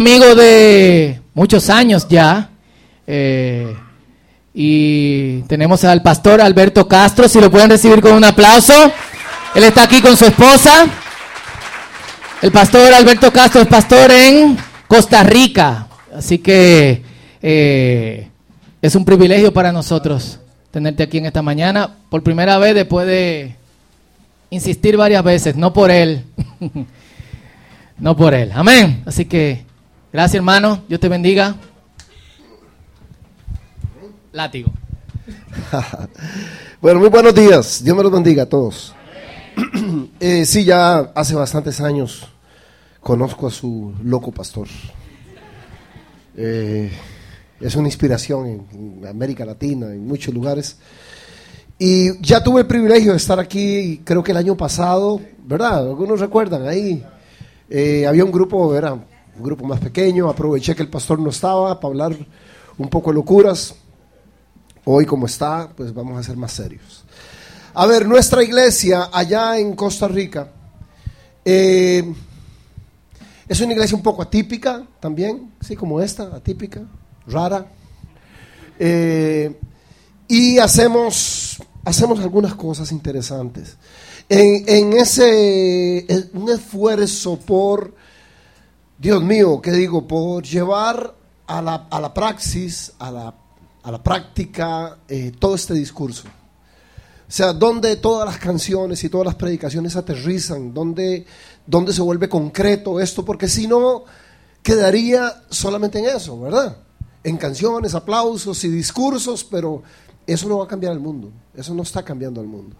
amigo de muchos años ya. Eh, y tenemos al pastor Alberto Castro, si lo pueden recibir con un aplauso. Él está aquí con su esposa. El pastor Alberto Castro es pastor en Costa Rica. Así que eh, es un privilegio para nosotros tenerte aquí en esta mañana. Por primera vez después de insistir varias veces, no por él. no por él. Amén. Así que Gracias, hermano. Dios te bendiga. Látigo. bueno, muy buenos días. Dios me los bendiga a todos. eh, sí, ya hace bastantes años conozco a su loco pastor. Eh, es una inspiración en, América Latina, en muchos lugares. Y ya tuve el privilegio de estar aquí, creo que el año pasado, ¿verdad? Algunos recuerdan ahí. Eh, había un grupo, era grupo más pequeño, aproveché que el pastor no estaba para hablar un poco de locuras. Hoy como está, pues vamos a ser más serios. A ver, nuestra iglesia allá en Costa Rica eh, es una iglesia un poco atípica también, sí, como esta, atípica, rara. Eh, y hacemos, hacemos algunas cosas interesantes. En, en ese, un esfuerzo por Dios mío, ¿qué digo? Por llevar a la, a la praxis, a la, a la práctica, eh, todo este discurso. O sea, donde todas las canciones y todas las predicaciones aterrizan, donde se vuelve concreto esto, porque si no, quedaría solamente en eso, ¿verdad? En canciones, aplausos y discursos, pero eso no va a cambiar el mundo, eso no está cambiando el mundo.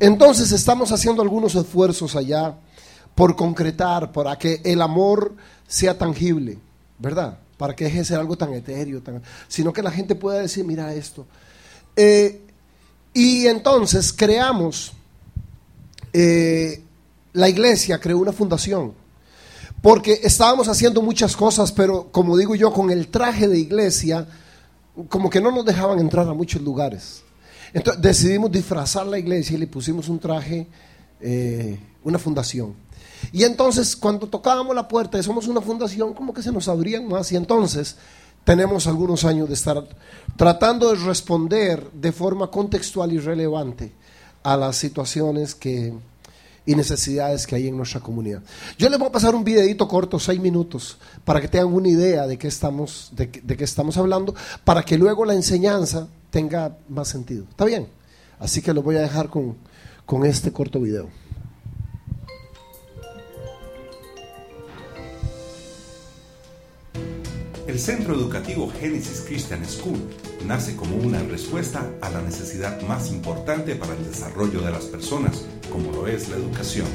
Entonces estamos haciendo algunos esfuerzos allá por concretar, para que el amor sea tangible, ¿verdad? Para que deje de ser algo tan etéreo, tan, sino que la gente pueda decir, mira esto. Eh, y entonces creamos, eh, la iglesia creó una fundación, porque estábamos haciendo muchas cosas, pero como digo yo, con el traje de iglesia, como que no nos dejaban entrar a muchos lugares. Entonces decidimos disfrazar la iglesia y le pusimos un traje, eh, una fundación. Y entonces cuando tocábamos la puerta y somos una fundación, como que se nos abrían más y entonces tenemos algunos años de estar tratando de responder de forma contextual y relevante a las situaciones que, y necesidades que hay en nuestra comunidad. Yo les voy a pasar un videito corto, seis minutos, para que tengan una idea de qué estamos, de, qué estamos hablando, para que luego la enseñanza tenga más sentido. ¿Está bien? Así que lo voy a dejar con, con este corto video. El Centro Educativo Genesis Christian School nace como una respuesta a la necesidad más importante para el desarrollo de las personas, como lo es la educación.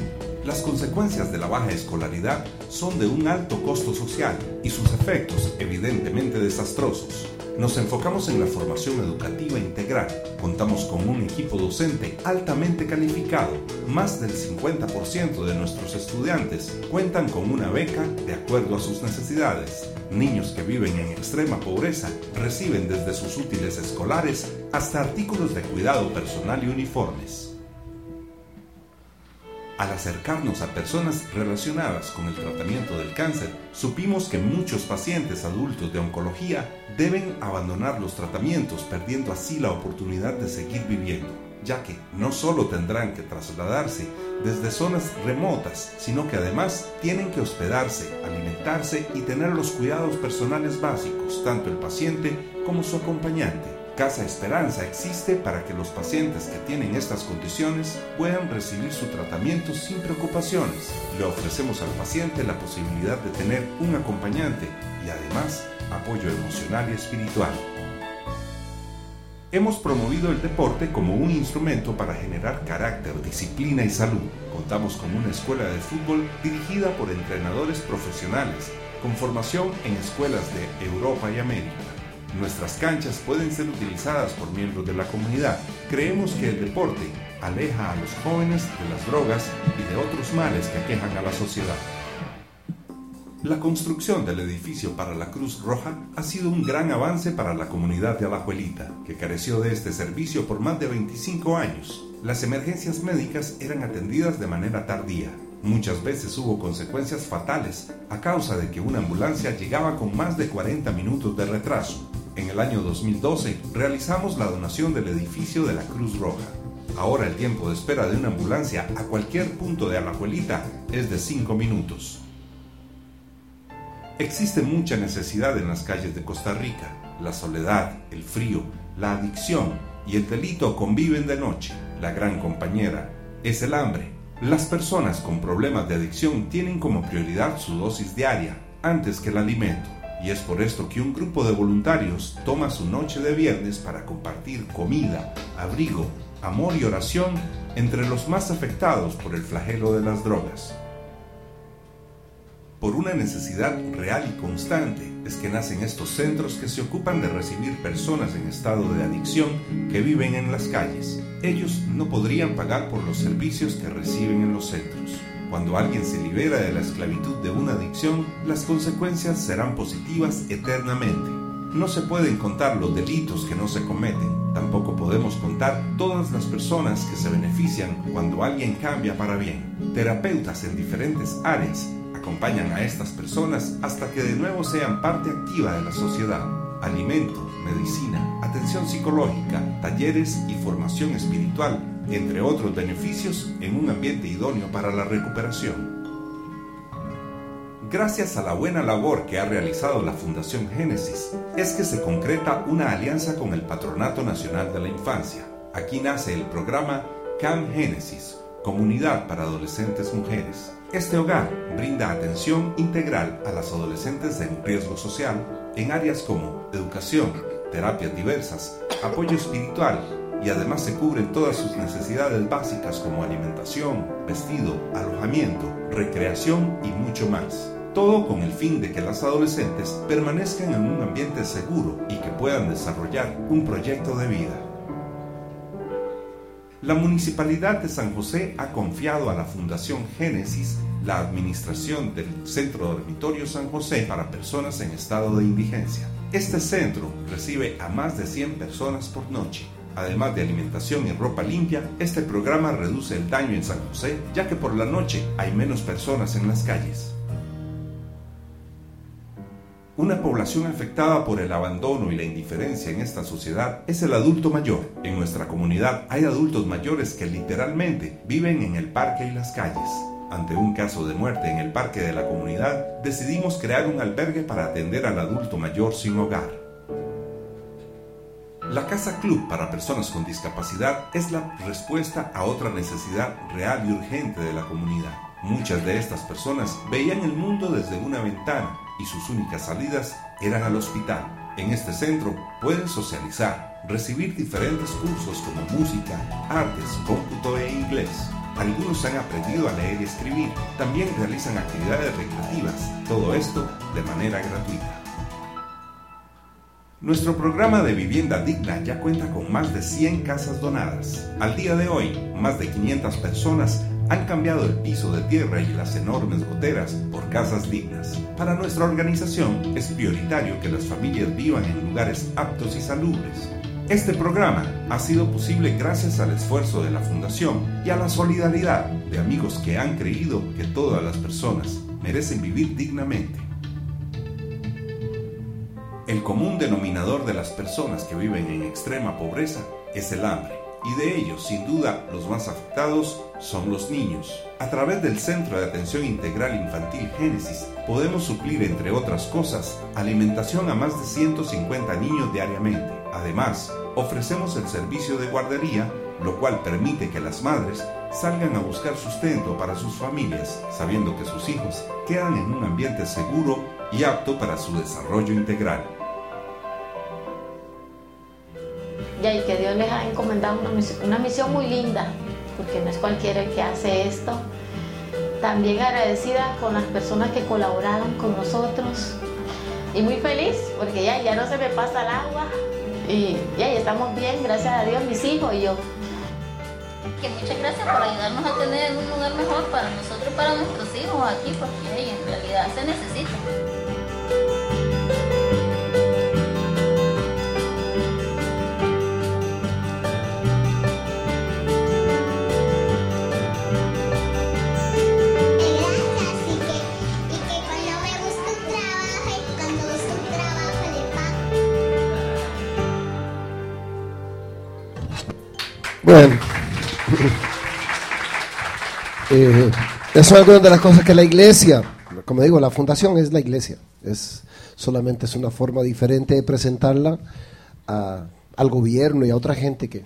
Las consecuencias de la baja escolaridad son de un alto costo social y sus efectos evidentemente desastrosos. Nos enfocamos en la formación educativa integral. Contamos con un equipo docente altamente calificado. Más del 50% de nuestros estudiantes cuentan con una beca de acuerdo a sus necesidades. Niños que viven en extrema pobreza reciben desde sus útiles escolares hasta artículos de cuidado personal y uniformes. Al acercarnos a personas relacionadas con el tratamiento del cáncer, supimos que muchos pacientes adultos de oncología deben abandonar los tratamientos perdiendo así la oportunidad de seguir viviendo, ya que no solo tendrán que trasladarse desde zonas remotas, sino que además tienen que hospedarse, alimentarse y tener los cuidados personales básicos, tanto el paciente como su acompañante. Casa Esperanza existe para que los pacientes que tienen estas condiciones puedan recibir su tratamiento sin preocupaciones. Le ofrecemos al paciente la posibilidad de tener un acompañante y además apoyo emocional y espiritual. Hemos promovido el deporte como un instrumento para generar carácter, disciplina y salud. Contamos con una escuela de fútbol dirigida por entrenadores profesionales, con formación en escuelas de Europa y América. Nuestras canchas pueden ser utilizadas por miembros de la comunidad. Creemos que el deporte aleja a los jóvenes de las drogas y de otros males que aquejan a la sociedad. La construcción del edificio para la Cruz Roja ha sido un gran avance para la comunidad de Alajuelita, que careció de este servicio por más de 25 años. Las emergencias médicas eran atendidas de manera tardía Muchas veces hubo consecuencias fatales a causa de que una ambulancia llegaba con más de 40 minutos de retraso. En el año 2012 realizamos la donación del edificio de la Cruz Roja. Ahora el tiempo de espera de una ambulancia a cualquier punto de Alajuelita es de 5 minutos. Existe mucha necesidad en las calles de Costa Rica. La soledad, el frío, la adicción y el delito conviven de noche. La gran compañera es el hambre. Las personas con problemas de adicción tienen como prioridad su dosis diaria antes que el alimento. Y es por esto que un grupo de voluntarios toma su noche de viernes para compartir comida, abrigo, amor y oración entre los más afectados por el flagelo de las drogas. Por una necesidad real y constante es que nacen estos centros que se ocupan de recibir personas en estado de adicción que viven en las calles. Ellos no podrían pagar por los servicios que reciben en los centros. Cuando alguien se libera de la esclavitud de una adicción, las consecuencias serán positivas eternamente. No se pueden contar los delitos que no se cometen, tampoco podemos contar todas las personas que se benefician cuando alguien cambia para bien. Terapeutas en diferentes áreas acompañan a estas personas hasta que de nuevo sean parte activa de la sociedad. Alimento, medicina, atención psicológica, talleres y formación espiritual entre otros beneficios, en un ambiente idóneo para la recuperación. Gracias a la buena labor que ha realizado la Fundación Génesis, es que se concreta una alianza con el Patronato Nacional de la Infancia. Aquí nace el programa CAM Génesis, Comunidad para Adolescentes Mujeres. Este hogar brinda atención integral a las adolescentes en riesgo social en áreas como educación, terapias diversas, apoyo espiritual, y además se cubren todas sus necesidades básicas como alimentación, vestido, alojamiento, recreación y mucho más. Todo con el fin de que las adolescentes permanezcan en un ambiente seguro y que puedan desarrollar un proyecto de vida. La Municipalidad de San José ha confiado a la Fundación Génesis la administración del Centro Dormitorio San José para personas en estado de indigencia. Este centro recibe a más de 100 personas por noche Además de alimentación y ropa limpia, este programa reduce el daño en San José, ya que por la noche hay menos personas en las calles. Una población afectada por el abandono y la indiferencia en esta sociedad es el adulto mayor. En nuestra comunidad hay adultos mayores que literalmente viven en el parque y las calles. Ante un caso de muerte en el parque de la comunidad, decidimos crear un albergue para atender al adulto mayor sin hogar. La Casa Club para personas con discapacidad es la respuesta a otra necesidad real y urgente de la comunidad. Muchas de estas personas veían el mundo desde una ventana y sus únicas salidas eran al hospital. En este centro pueden socializar, recibir diferentes cursos como música, artes, cómputo e inglés. Algunos han aprendido a leer y escribir. También realizan actividades recreativas. Todo esto de manera gratuita. Nuestro programa de vivienda digna ya cuenta con más de 100 casas donadas. Al día de hoy, más de 500 personas han cambiado el piso de tierra y las enormes goteras por casas dignas. Para nuestra organización es prioritario que las familias vivan en lugares aptos y salubres. Este programa ha sido posible gracias al esfuerzo de la Fundación y a la solidaridad de amigos que han creído que todas las personas merecen vivir dignamente. El común denominador de las personas que viven en extrema pobreza es el hambre, y de ellos, sin duda, los más afectados son los niños. A través del Centro de Atención Integral Infantil Génesis, podemos suplir, entre otras cosas, alimentación a más de 150 niños diariamente. Además, ofrecemos el servicio de guardería, lo cual permite que las madres salgan a buscar sustento para sus familias, sabiendo que sus hijos quedan en un ambiente seguro y apto para su desarrollo integral. y que Dios les ha encomendado una misión, una misión muy linda, porque no es cualquiera el que hace esto. También agradecida con las personas que colaboraron con nosotros y muy feliz porque ya, ya no se me pasa el agua y estamos bien, gracias a Dios, mis hijos y yo. Que muchas gracias por ayudarnos a tener un lugar mejor para nosotros y para nuestros hijos aquí, porque en realidad se necesita. Eso es una de las cosas que la iglesia, como digo, la fundación es la iglesia. Es solamente es una forma diferente de presentarla al gobierno y a otra gente que,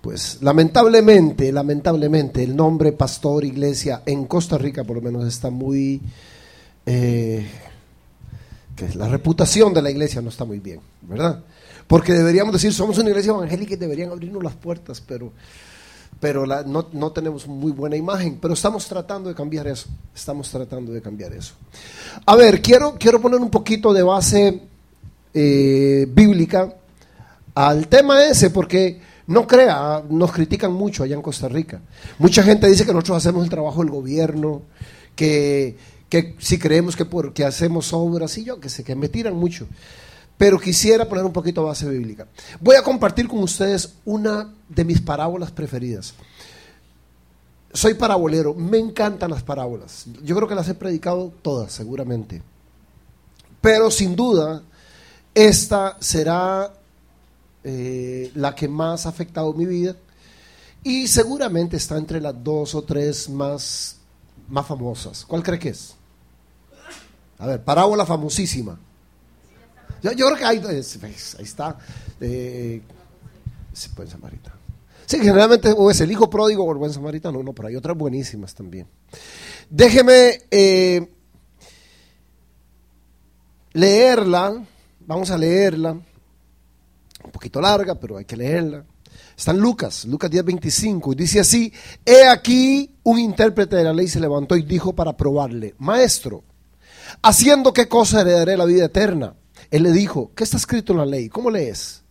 pues, lamentablemente, lamentablemente, el nombre pastor, iglesia, en Costa Rica por lo menos está muy, eh, que la reputación de la iglesia no está muy bien, ¿verdad? Porque deberíamos decir, somos una iglesia evangélica y deberían abrirnos las puertas, pero, pero no, no, tenemos muy buena imagen. Pero estamos tratando de cambiar eso. Estamos tratando de cambiar eso. A ver, quiero, quiero poner un poquito de base eh, bíblica al tema ese, porque no crea, nos critican mucho allá en Costa Rica. Mucha gente dice que nosotros hacemos el trabajo del gobierno, que, que si creemos que porque hacemos obras, y yo que sé, que me tiran mucho pero quisiera poner un poquito base bíblica. Voy a compartir con ustedes una de mis parábolas preferidas. Soy parabolero, me encantan las parábolas. Yo creo que las he predicado todas, seguramente. Pero sin duda, esta será eh, la que más ha afectado mi vida y seguramente está entre las dos o tres más, más famosas. ¿Cuál cree que es? A ver, parábola famosísima. Yo, creo que hay, ahí está. Eh, buen samaritano. Sí, generalmente es el hijo pródigo o el buen samaritano, no, pero hay otras buenísimas también. Déjeme eh, leerla, vamos a leerla, un poquito larga, pero hay que leerla. Está en Lucas, Lucas 10, 25, y dice así, he aquí un intérprete de la ley se levantó y dijo para probarle, maestro, haciendo qué cosa heredaré la vida eterna. Él le dijo, ¿qué está escrito en la ley? ¿Cómo lees?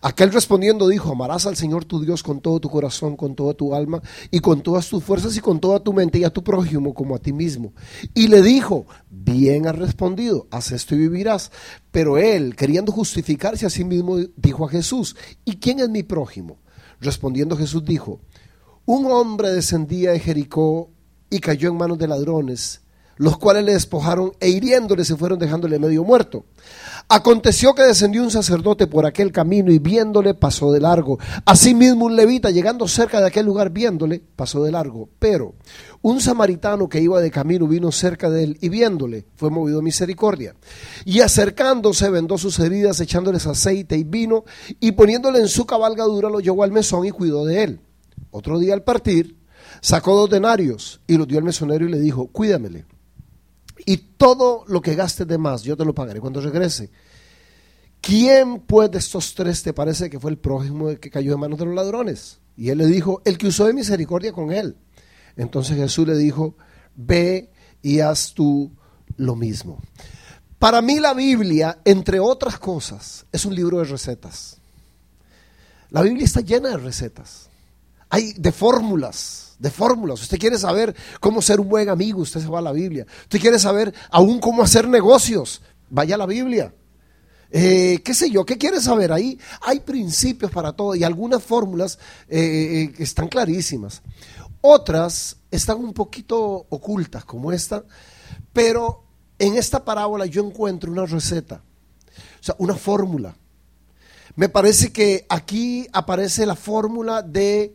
Aquel respondiendo dijo, amarás al Señor tu Dios con todo tu corazón, con toda tu alma y con todas tus fuerzas y con toda tu mente y a tu prójimo como a ti mismo. Y le dijo, bien has respondido, haz esto y vivirás. Pero él, queriendo justificarse a sí mismo, dijo a Jesús, ¿y quién es mi prójimo? Respondiendo Jesús dijo, un hombre descendía de Jericó y cayó en manos de ladrones los cuales le despojaron e hiriéndole se fueron dejándole medio muerto. Aconteció que descendió un sacerdote por aquel camino y viéndole pasó de largo. Asimismo un levita llegando cerca de aquel lugar viéndole pasó de largo. Pero un samaritano que iba de camino vino cerca de él y viéndole fue movido a misericordia. Y acercándose vendó sus heridas echándoles aceite y vino y poniéndole en su cabalgadura lo llevó al mesón y cuidó de él. Otro día al partir sacó dos denarios y los dio al mesonero y le dijo, cuídamele y todo lo que gastes de más, yo te lo pagaré cuando regrese. ¿Quién pues de estos tres te parece que fue el prójimo que cayó en manos de los ladrones? Y él le dijo, el que usó de misericordia con él. Entonces Jesús le dijo, ve y haz tú lo mismo. Para mí la Biblia, entre otras cosas, es un libro de recetas. La Biblia está llena de recetas. Hay de fórmulas de fórmulas. Usted quiere saber cómo ser un buen amigo, usted se va a la Biblia. Usted quiere saber aún cómo hacer negocios, vaya a la Biblia. Eh, ¿Qué sé yo? ¿Qué quiere saber? Ahí hay principios para todo y algunas fórmulas eh, eh, están clarísimas. Otras están un poquito ocultas, como esta, pero en esta parábola yo encuentro una receta, o sea, una fórmula. Me parece que aquí aparece la fórmula de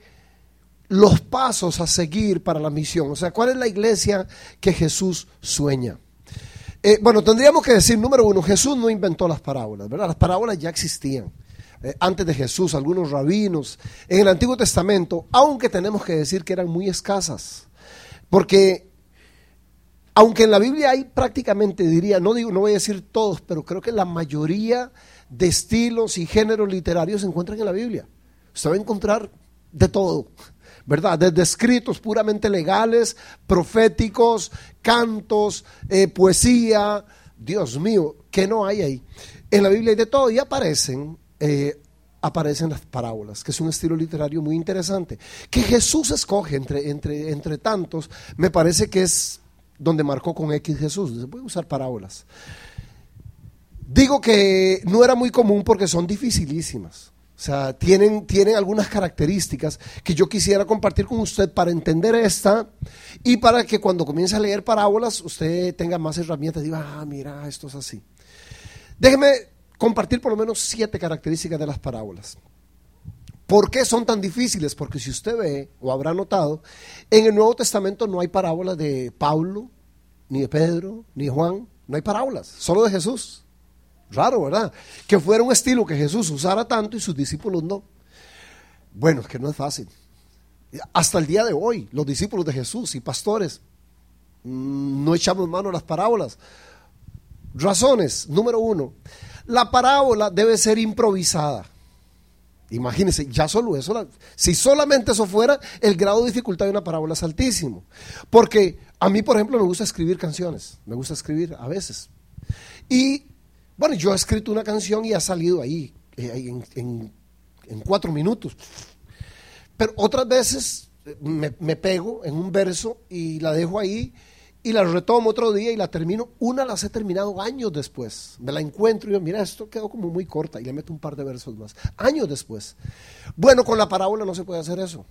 los pasos a seguir para la misión. O sea, ¿cuál es la iglesia que Jesús sueña? Eh, bueno, tendríamos que decir, número uno, Jesús no inventó las parábolas, ¿verdad? Las parábolas ya existían. Eh, antes de Jesús, algunos rabinos, en el Antiguo Testamento, aunque tenemos que decir que eran muy escasas. Porque, aunque en la Biblia hay prácticamente, diría, no, digo, no voy a decir todos, pero creo que la mayoría de estilos y géneros literarios se encuentran en la Biblia. Usted va a encontrar de todo. ¿Verdad? Desde escritos puramente legales, proféticos, cantos, eh, poesía. Dios mío, ¿qué no hay ahí? En la Biblia hay de todo y aparecen, eh, aparecen las parábolas, que es un estilo literario muy interesante. Que Jesús escoge entre, entre, entre tantos, me parece que es donde marcó con X Jesús. Se puede usar parábolas. Digo que no era muy común porque son dificilísimas. O sea, tienen, tienen algunas características que yo quisiera compartir con usted para entender esta y para que cuando comience a leer parábolas usted tenga más herramientas y diga, ah, mira, esto es así. Déjeme compartir por lo menos siete características de las parábolas. ¿Por qué son tan difíciles? Porque si usted ve, o habrá notado, en el Nuevo Testamento no hay parábolas de Pablo, ni de Pedro, ni de Juan, no hay parábolas, solo de Jesús. Raro, ¿verdad? Que fuera un estilo que Jesús usara tanto y sus discípulos no. Bueno, es que no es fácil. Hasta el día de hoy, los discípulos de Jesús y pastores mm, no echamos mano a las parábolas. Razones, número uno, la parábola debe ser improvisada. Imagínense, ya solo eso, si solamente eso fuera, el grado de dificultad de una parábola es altísimo. Porque a mí, por ejemplo, me gusta escribir canciones, me gusta escribir a veces. Y bueno, yo he escrito una canción y ha salido ahí, eh, en, cuatro minutos. Pero otras veces eh, me, pego en un verso y la dejo ahí y la retomo otro día y la termino. Una las he terminado años después. Me la encuentro y yo, mira, esto quedó como muy corta y le meto un par de versos más. Años después. Bueno, con la parábola no se puede hacer eso.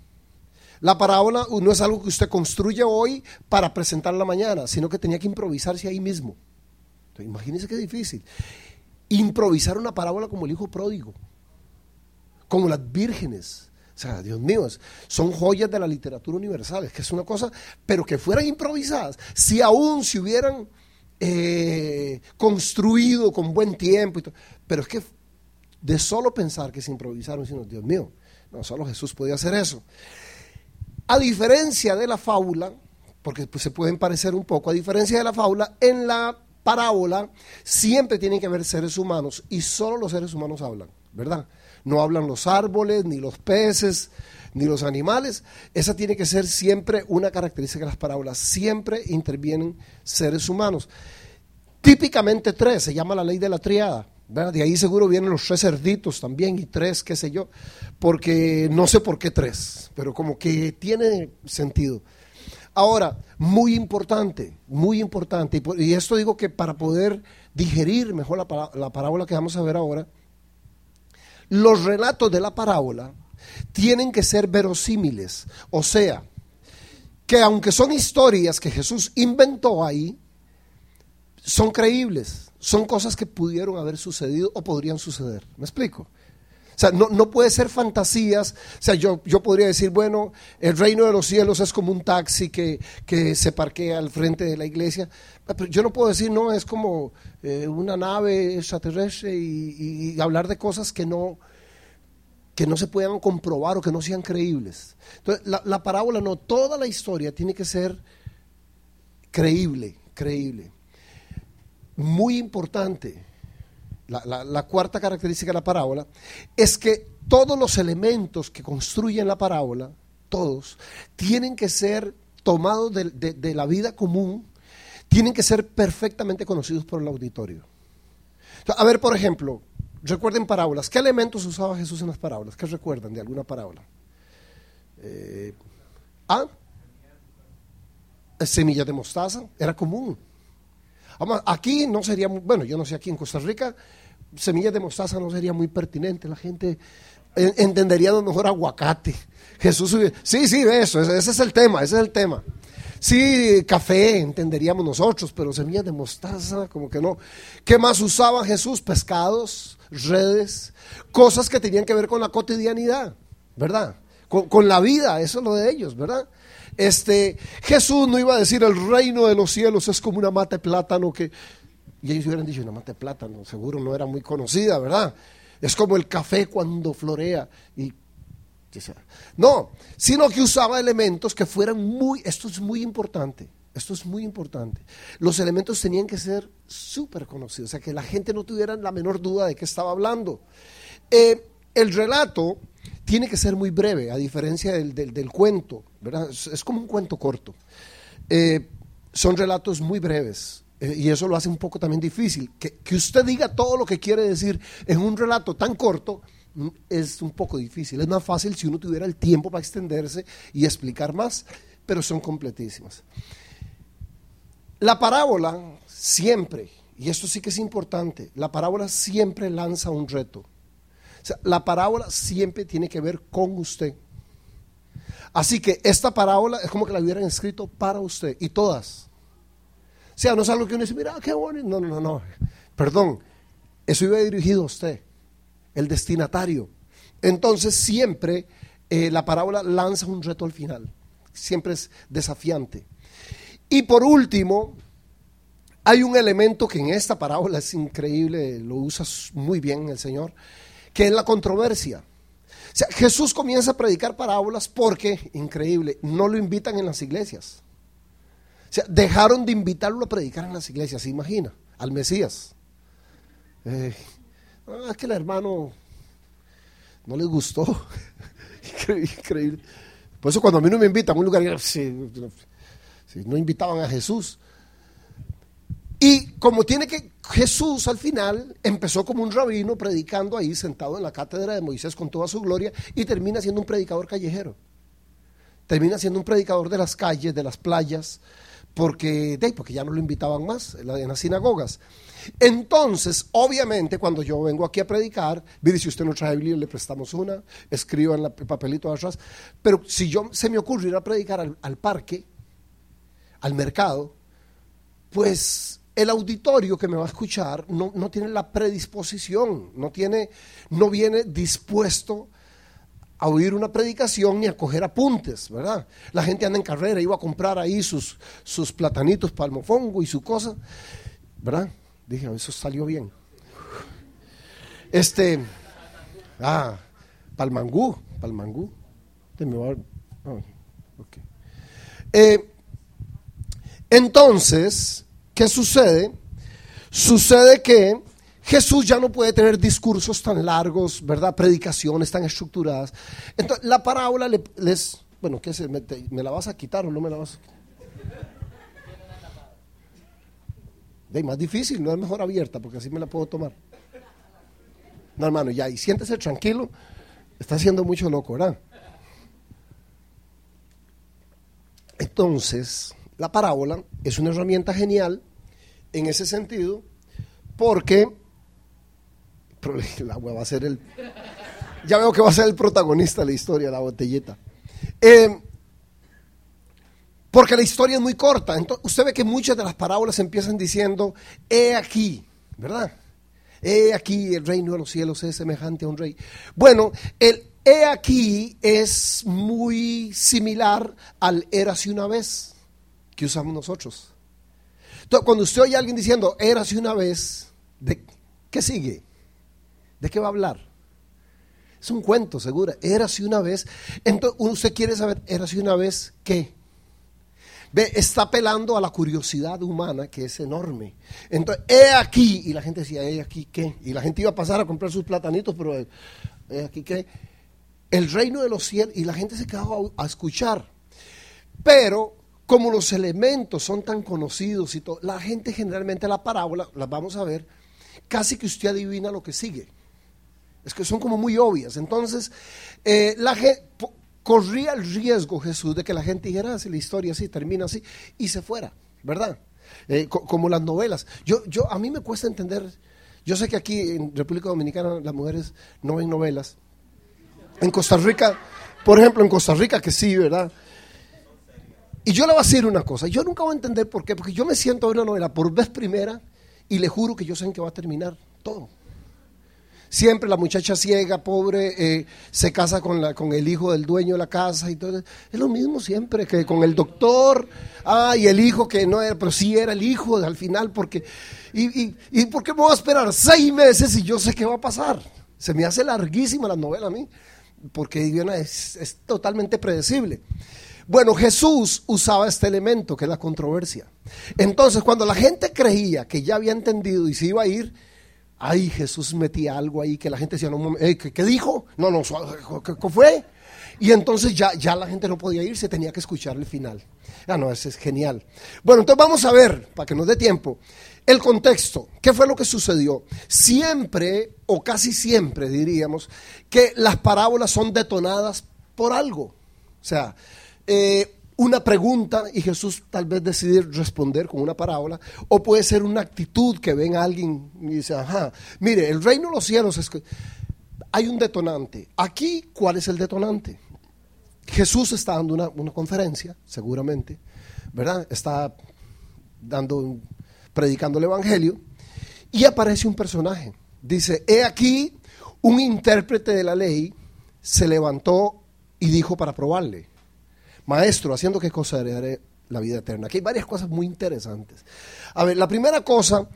La parábola no es algo que usted construye hoy para presentarla mañana, sino que tenía que improvisarse ahí mismo. Imagínense qué difícil. Improvisar una parábola como el hijo pródigo, como las vírgenes. O sea, Dios mío, son joyas de la literatura universal, es que es una cosa, pero que fueran improvisadas. Si aún se hubieran eh, construido con buen tiempo, pero es que de solo pensar que se improvisaron, sino, Dios mío, no solo Jesús podía hacer eso. A diferencia de la fábula, porque pues, se pueden parecer un poco, a diferencia de la fábula, en la parábola siempre tienen que haber seres humanos y solo los seres humanos hablan, ¿verdad? No hablan los árboles, ni los peces, ni los animales. Esa tiene que ser siempre una característica de las parábolas. Siempre intervienen seres humanos. Típicamente tres, se llama la ley de la triada. De ahí seguro vienen los tres cerditos también y tres, qué sé yo, porque no sé por qué tres, pero como que tiene sentido. Ahora, muy importante, muy importante, y, esto digo que para poder digerir mejor la, la parábola que vamos a ver ahora, los relatos de la parábola tienen que ser verosímiles, o sea, que aunque son historias que Jesús inventó ahí, son creíbles son cosas que pudieron haber sucedido o podrían suceder. ¿Me explico? O sea, no, puede ser fantasías. O sea, yo, yo podría decir, bueno, el reino de los cielos es como un taxi que, se parquea al frente de la iglesia. Ah, pero yo no puedo decir, no, es como eh, una nave extraterrestre y, hablar de cosas que no, que no se puedan comprobar o que no sean creíbles. Entonces, la, la parábola no, toda la historia tiene que ser creíble, creíble muy importante, la, cuarta característica de la parábola, es que todos los elementos que construyen la parábola, todos, tienen que ser tomados de, la vida común, tienen que ser perfectamente conocidos por el auditorio. a ver, por ejemplo, recuerden parábolas. ¿Qué elementos usaba Jesús en las parábolas? ¿Qué recuerdan de alguna parábola? Eh, ¿Ah? Semillas de mostaza, era común aquí no sería, bueno, yo no sé, aquí en Costa Rica, semillas de mostaza no sería muy pertinente. La gente entendería lo mejor aguacate. Jesús, sí, sí, eso, ese, es el tema, ese es el tema. Sí, café entenderíamos nosotros, pero semillas de mostaza, como que no. ¿Qué más usaba Jesús? Pescados, redes, cosas que tenían que ver con la cotidianidad, ¿verdad? Con, con la vida, eso es lo de ellos, ¿verdad? Este, Jesús no iba a decir el reino de los cielos es como una mata de plátano que... Y ellos hubieran dicho una mata de plátano, seguro no era muy conocida, ¿verdad? Es como el café cuando florea. Y, no, sino que usaba elementos que fueran muy... Esto es muy importante. Esto es muy importante. Los elementos tenían que ser súper conocidos, o sea, que la gente no tuviera la menor duda de qué estaba hablando. Eh, el relato tiene que ser muy breve, a diferencia del, cuento, Es, como un cuento corto. Eh, son relatos muy breves. Eh, y eso lo hace un poco también difícil. Que, usted diga todo lo que quiere decir en un relato tan corto mm, es un poco difícil. Es más fácil si uno tuviera el tiempo para extenderse y explicar más, pero son completísimas. La parábola siempre, y esto sí que es importante, la parábola siempre lanza un reto la parábola siempre tiene que ver con usted. Así que esta parábola es como que la hubieran escrito para usted y todas. O sea, no es algo que uno dice, mira, qué bonito. No, no, no, no. Perdón, eso iba dirigido a usted, el destinatario. Entonces siempre eh, la parábola lanza un reto al final, siempre es desafiante. Y por último, hay un elemento que en esta parábola es increíble, lo usa muy bien el Señor, que es la controversia. Sea, Jesús comienza a predicar parábolas porque, increíble, no lo invitan en las iglesias. O sea, dejaron de invitarlo a predicar en las iglesias, ¿se imagina? Al Mesías. Eh, es que el hermano no les gustó. increíble. Por eso cuando a mí no me invitan a un lugar, no invitaban a Jesús. Y como tiene que, Jesús al final empezó como un rabino predicando ahí sentado en la cátedra de Moisés con toda su gloria y termina siendo un predicador callejero. Termina siendo un predicador de las calles, de las playas, porque, porque ya no lo invitaban más en las sinagogas. Entonces, obviamente, cuando yo vengo aquí a predicar, mire, si usted no trae Biblia, le prestamos una, escribo en el papelito atrás. Pero si yo se me ocurre ir a predicar al parque, al mercado, pues el auditorio que me va a escuchar no, no, tiene la predisposición, no, tiene, no viene dispuesto a oír una predicación ni a coger apuntes, ¿verdad? La gente anda en carrera, iba a comprar ahí sus, sus platanitos palmofongo y su cosa, ¿verdad? Dije, eso salió bien. Este, ah, palmangú, palmangú. Eh, entonces, ¿qué sucede? Sucede que Jesús ya no puede tener discursos tan largos, ¿verdad? Predicaciones tan estructuradas. Entonces, la parábola les... Bueno, ¿qué se? ¿Me, ¿Me, la vas a quitar o no me la vas a quitar? Más difícil, no es mejor abierta, porque así me la puedo tomar. No, hermano, ya, y siéntese tranquilo. Está haciendo mucho loco, ¿verdad? Entonces, la parábola es una herramienta genial en ese sentido, porque la va a ser el. Ya veo que va a ser el protagonista de la historia, la botellita. Eh, porque la historia es muy corta. Entonces, usted ve que muchas de las parábolas empiezan diciendo, he aquí, ¿verdad? He aquí el reino de los cielos es semejante a un rey. Bueno, el he aquí es muy similar al érase una vez que usamos nosotros. Entonces, cuando usted oye a alguien diciendo érase una vez, ¿de qué sigue? ¿De qué va a hablar? Es un cuento, seguro. Érase una vez. Entonces, usted quiere saber, érase una vez qué. Ve, está apelando a la curiosidad humana que es enorme. Entonces, he aquí, y la gente decía, he aquí qué. Y la gente iba a pasar a comprar sus platanitos, pero he aquí qué. El reino de los cielos, y la gente se quedaba a, escuchar. Pero, como los elementos son tan conocidos y todo, la gente generalmente la parábola, las vamos a ver, casi que usted adivina lo que sigue. Es que son como muy obvias. Entonces, eh, la gente, corría el riesgo Jesús de que la gente dijera, ah, si la historia así termina así, y se fuera, ¿verdad? Eh, como las novelas. Yo, yo, a mí me cuesta entender, yo sé que aquí en República Dominicana las mujeres no ven novelas. En Costa Rica, por ejemplo, en Costa Rica que sí, ¿verdad? Y yo le voy a decir una cosa, yo nunca voy a entender por qué, porque yo me siento a ver una novela por vez primera y le juro que yo sé en qué va a terminar todo. Siempre la muchacha ciega, pobre, eh, se casa con, la, con el hijo del dueño de la casa y todo. Es lo mismo siempre que con el doctor. Ah, y el hijo que no era, pero sí era el hijo al final, porque. ¿Y, y, y por qué me voy a esperar seis meses y yo sé qué va a pasar? Se me hace larguísima la novela a mí, porque es, es totalmente predecible. Bueno, Jesús usaba este elemento que es la controversia. Entonces, cuando la gente creía que ya había entendido y se iba a ir, ay, Jesús metía algo ahí que la gente decía, no, ¿qué, dijo? No, no, ¿qué, fue? Y entonces ya, ya la gente no podía ir, se tenía que escuchar el final. Ah, no, ese es genial. Bueno, entonces vamos a ver, para que nos dé tiempo, el contexto. ¿Qué fue lo que sucedió? Siempre, o casi siempre diríamos, que las parábolas son detonadas por algo. O sea, eh, una pregunta y Jesús tal vez decidir responder con una parábola, o puede ser una actitud que ven a alguien y dice, ajá, mire, el reino de los cielos es que hay un detonante. Aquí, ¿cuál es el detonante? Jesús está dando una, una conferencia, seguramente, ¿verdad? Está dando, predicando el Evangelio, y aparece un personaje. Dice, he aquí un intérprete de la ley se levantó y dijo para probarle, Maestro, ¿haciendo qué cosa heredaré la vida eterna? Aquí hay varias cosas muy interesantes. A ver, la primera cosa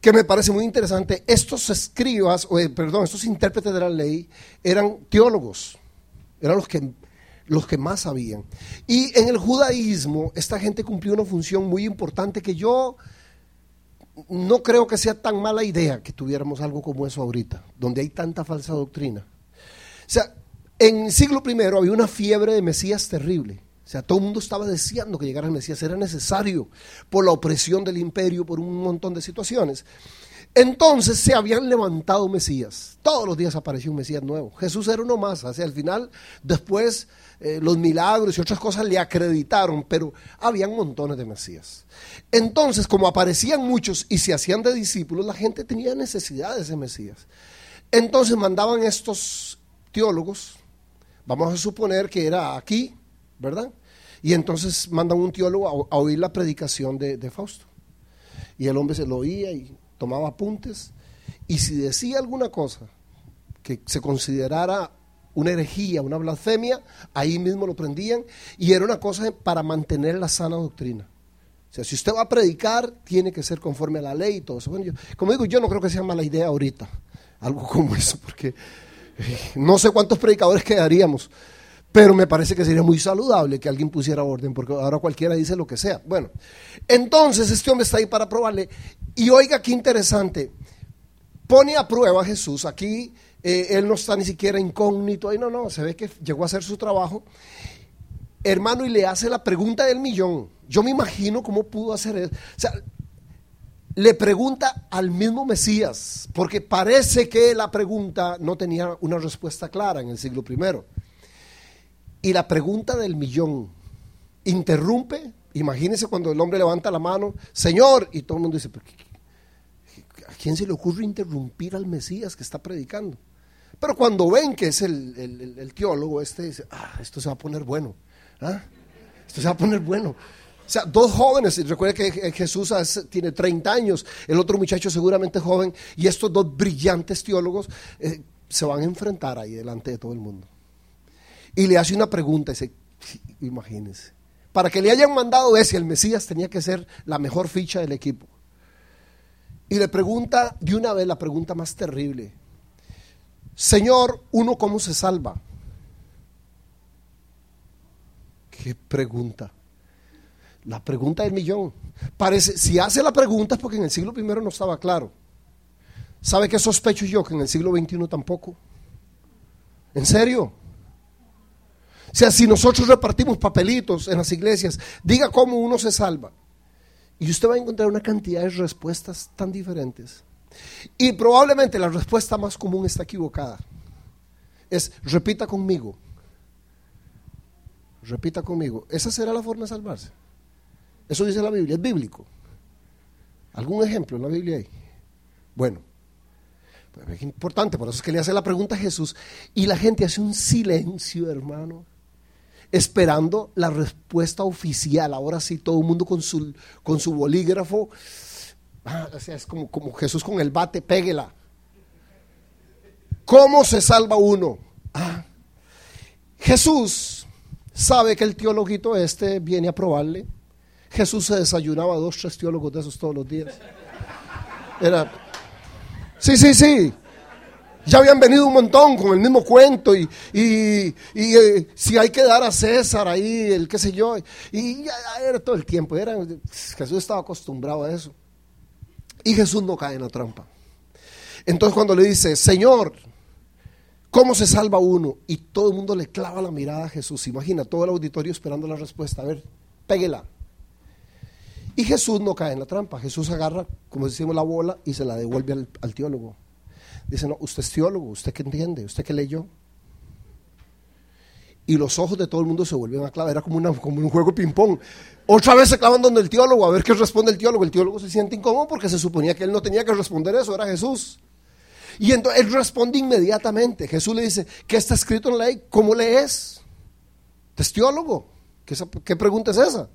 que me parece muy interesante, estos escribas, o, eh, perdón, estos intérpretes de la ley eran teólogos, eran los que, los que más sabían. Y en el judaísmo, esta gente cumplió una función muy importante que yo no creo que sea tan mala idea que tuviéramos algo como eso ahorita, donde hay tanta falsa doctrina. O sea, en el siglo I había una fiebre de Mesías terrible. O sea, todo el mundo estaba deseando que llegara el Mesías, era necesario por la opresión del imperio, por un montón de situaciones. Entonces se habían levantado Mesías. Todos los días apareció un Mesías nuevo. Jesús era uno más. Hacia el final, después, eh, los milagros y otras cosas le acreditaron, pero habían montones de Mesías. Entonces, como aparecían muchos y se hacían de discípulos, la gente tenía necesidad de ese Mesías. Entonces mandaban estos teólogos, vamos a suponer que era aquí, ¿verdad? Y entonces mandan un teólogo a, oír la predicación de, Fausto. Y el hombre se lo oía y tomaba apuntes. Y si decía alguna cosa que se considerara una herejía, una blasfemia, ahí mismo lo prendían. Y era una cosa para mantener la sana doctrina. O sea, si usted va a predicar, tiene que ser conforme a la ley y todo eso. Bueno, yo, como digo, yo no creo que sea mala idea ahorita, algo como eso, porque eh, no sé cuántos predicadores quedaríamos. Pero me parece que sería muy saludable que alguien pusiera orden, porque ahora cualquiera dice lo que sea. Bueno, entonces este hombre está ahí para probarle. Y oiga qué interesante, pone a prueba a Jesús. Aquí eh, él no está ni siquiera incógnito, ahí no, no, se ve que llegó a hacer su trabajo. Hermano, y le hace la pregunta del millón. Yo me imagino cómo pudo hacer eso. O sea, le pregunta al mismo Mesías, porque parece que la pregunta no tenía una respuesta clara en el siglo primero. Y la pregunta del millón interrumpe, imagínense cuando el hombre levanta la mano, Señor, y todo el mundo dice, ¿a quién se le ocurre interrumpir al Mesías que está predicando? Pero cuando ven que es el, teólogo, este dice, ah, esto se va a poner bueno, ¿ah? esto se va a poner bueno. O sea, dos jóvenes, recuerda que Jesús tiene 30 años, el otro muchacho seguramente joven, y estos dos brillantes teólogos eh, se van a enfrentar ahí delante de todo el mundo y le hace una pregunta, dice, imagínense, para que le hayan mandado ese, el Mesías tenía que ser la mejor ficha del equipo. Y le pregunta de una vez la pregunta más terrible, Señor, ¿uno cómo se salva? ¿Qué pregunta? La pregunta del millón. Parece, si hace la pregunta es porque en el siglo I no estaba claro. ¿Sabe qué sospecho yo? Que en el siglo XXI tampoco. ¿En serio? O sea, si nosotros repartimos papelitos en las iglesias, diga cómo uno se salva. Y usted va a encontrar una cantidad de respuestas tan diferentes. Y probablemente la respuesta más común está equivocada. Es, repita conmigo. Repita conmigo. Esa será la forma de salvarse. Eso dice la Biblia, es bíblico. ¿Algún ejemplo en la Biblia ahí? Bueno, pues es importante, por eso es que le hace la pregunta a Jesús y la gente hace un silencio, hermano esperando la respuesta oficial. Ahora sí, todo el mundo con su, con su bolígrafo. Ah, es como, como Jesús con el bate, péguela. ¿Cómo se salva uno? Ah, Jesús sabe que el teologito este viene a probarle. Jesús se desayunaba dos, tres teólogos de esos todos los días. Era, sí, sí, sí. Ya habían venido un montón con el mismo cuento y, eh, si hay que dar a César ahí, el qué sé yo. Y ya, era todo el tiempo. Era, Jesús estaba acostumbrado a eso. Y Jesús no cae en la trampa. Entonces cuando le dice, Señor, ¿cómo se salva uno? Y todo el mundo le clava la mirada a Jesús. Imagina todo el auditorio esperando la respuesta. A ver, péguela. Y Jesús no cae en la trampa. Jesús agarra, como decimos, la bola y se la devuelve al teólogo. Dice, no, usted es teólogo, usted que entiende, usted que leyó. Y los ojos de todo el mundo se vuelven a clavar, era como, como un juego de ping-pong. Otra vez se clavan donde el teólogo, a ver qué responde el teólogo. El teólogo se siente incómodo porque se suponía que él no tenía que responder eso, era Jesús. Y entonces él responde inmediatamente. Jesús le dice, ¿qué está escrito en la ley? ¿Cómo lees? ¿Es teólogo? ¿Qué, ¿Qué pregunta es esa?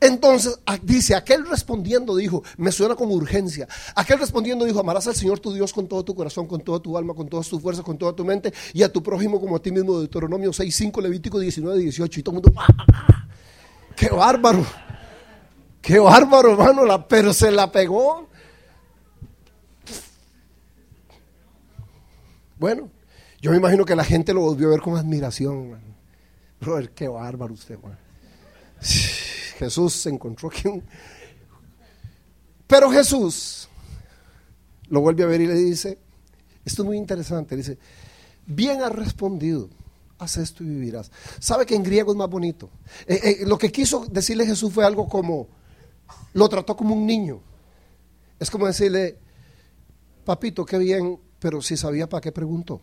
Entonces dice, aquel respondiendo dijo, me suena como urgencia, aquel respondiendo dijo, amarás al Señor tu Dios con todo tu corazón, con toda tu alma, con todas tus fuerzas, con toda tu mente y a tu prójimo como a ti mismo, Deuteronomio 6, 5, Levítico 19, 18 y todo el mundo, ¡ah! ¡qué bárbaro! ¡Qué bárbaro, hermano! La, pero se la pegó. Bueno, yo me imagino que la gente lo volvió a ver con admiración. man. Qué bárbaro usted, man. Jesús se encontró un- Pero Jesús lo vuelve a ver y le dice, esto es muy interesante, dice, bien has respondido, haz esto y vivirás. ¿Sabe que en griego es más bonito? Eh, eh, lo que quiso decirle Jesús fue algo como, lo trató como un niño. Es como decirle, papito, qué bien, pero si sabía para qué preguntó.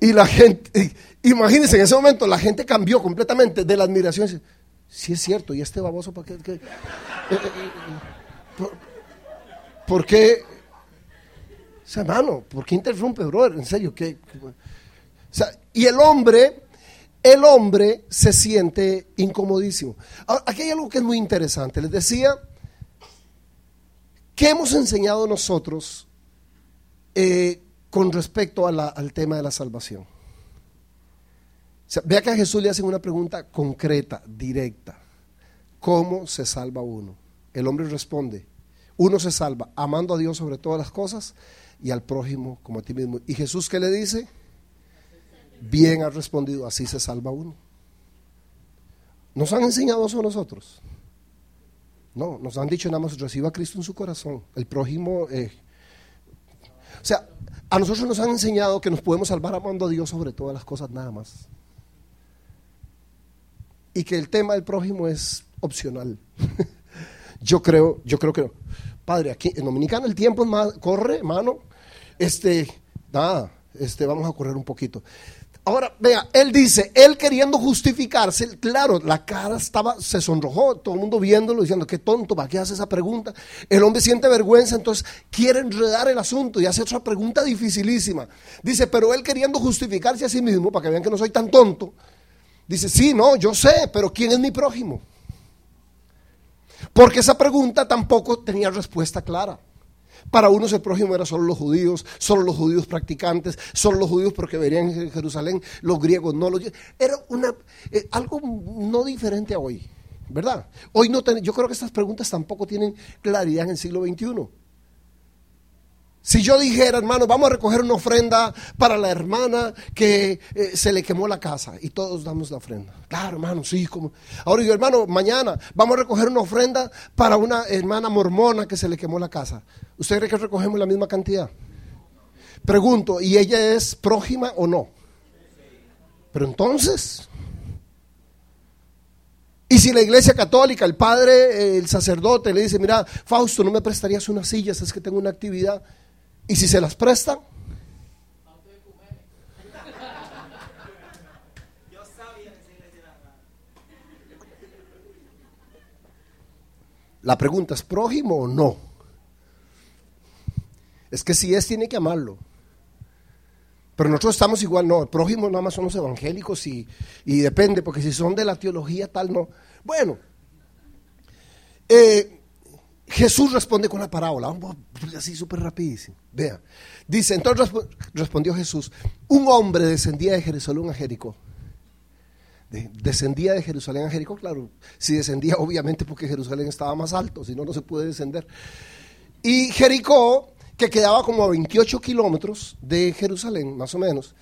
Y la gente, imagínense, en ese momento la gente cambió completamente de la admiración. Si sí es cierto, ¿y este baboso para qué? Eh, eh, ¿Por, qué? O sea, hermano, ¿por qué interrumpe, brother? En serio, ¿qué? O sea, y el hombre, el hombre se siente incomodísimo. Aquí hay algo que es muy interesante. Les decía, ¿qué hemos enseñado nosotros eh, con respecto al tema de la salvación? Vea que a Jesús le hacen una pregunta concreta, directa. ¿Cómo se salva uno? El hombre responde, uno se salva amando a Dios sobre todas las cosas y al prójimo como a ti mismo. ¿Y Jesús qué le dice? Bien ha respondido, así se salva uno. ¿Nos han enseñado eso a nosotros? No, nos han dicho nada más, reciba a Cristo en su corazón. El prójimo... eh, o sea, a nosotros nos han enseñado que nos podemos salvar amando a Dios sobre todas las cosas nada más. Y que el tema del prójimo es opcional. yo creo, yo creo que no. Padre, aquí en Dominicana el tiempo es más, corre, hermano. Este, nada, este, vamos a correr un poquito. Ahora, vea, él dice, él queriendo justificarse, claro, la cara estaba, se sonrojó, todo el mundo viéndolo, diciendo, qué tonto, ¿para qué hace esa pregunta? El hombre siente vergüenza, entonces quiere enredar el asunto y hace otra pregunta dificilísima. Dice, pero él queriendo justificarse a sí mismo, para que vean que no soy tan tonto, dice, sí, no, yo sé, pero ¿quién es mi prójimo? Porque esa pregunta tampoco tenía respuesta clara. Para unos el prójimo era solo los judíos, solo los judíos practicantes, solo los judíos porque verían en Jerusalén, los griegos no los Era una, eh, algo no diferente a hoy, ¿verdad? Hoy no ten- yo creo que estas preguntas tampoco tienen claridad en el siglo XXI. Si yo dijera, hermano, vamos a recoger una ofrenda para la hermana que eh, se le quemó la casa y todos damos la ofrenda. Claro, hermano, sí. Como... Ahora yo, hermano, mañana vamos a recoger una ofrenda para una hermana mormona que se le quemó la casa. ¿Usted cree que recogemos la misma cantidad? Pregunto, ¿y ella es prójima o no? Pero entonces, y si la iglesia católica, el padre, el sacerdote le dice, mira, Fausto, ¿no me prestarías unas sillas? Es que tengo una actividad. Y si se las prestan, la pregunta es, ¿prójimo o no? Es que si es, tiene que amarlo. Pero nosotros estamos igual, no, el prójimo nada más son los evangélicos y, y depende, porque si son de la teología tal, no. Bueno, eh, Jesús responde con la parábola, así súper rapidísimo. Vea, dice, entonces resp- respondió Jesús, un hombre descendía de Jerusalén a Jericó. De- descendía de Jerusalén a Jericó, claro, si descendía obviamente porque Jerusalén estaba más alto, si no, no se puede descender. Y Jericó, que quedaba como a 28 kilómetros de Jerusalén, más o menos,